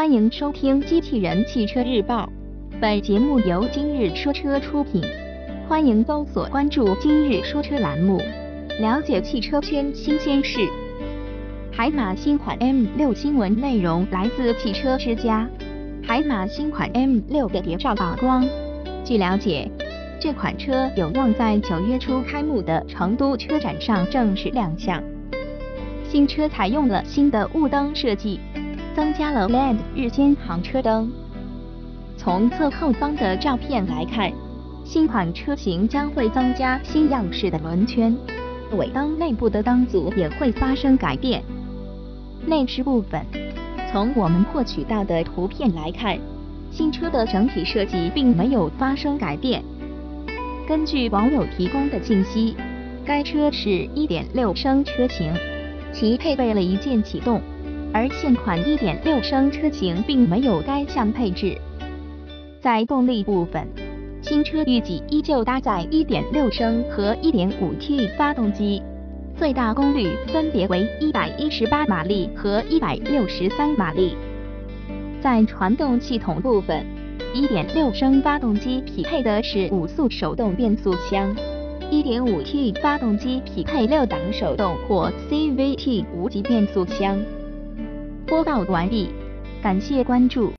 欢迎收听《机器人汽车日报》，本节目由今日说车出品。欢迎搜索关注“今日说车”栏目，了解汽车圈新鲜事。海马新款 M6 新闻内容来自汽车之家。海马新款 M6 的谍照曝光。据了解，这款车有望在九月初开幕的成都车展上正式亮相。新车采用了新的雾灯设计，增加了 LED 日间行车灯。从侧后方的照片来看，新款车型将会增加新样式的轮圈，尾灯内部的灯组也会发生改变。内饰部分，从我们获取到的图片来看，新车的整体设计并没有发生改变。根据网友提供的信息，该车是1.6升车型。其配备了一键启动，而现款1.6升车型并没有该项配置。在动力部分，新车预计依旧搭载1.6升和 1.5T 发动机，最大功率分别为118马力和163马力。在传动系统部分，1.6升发动机匹配的是五速手动变速箱。1.5T 发动机匹配六档手动或 CVT 无级变速箱。播报完毕，感谢关注。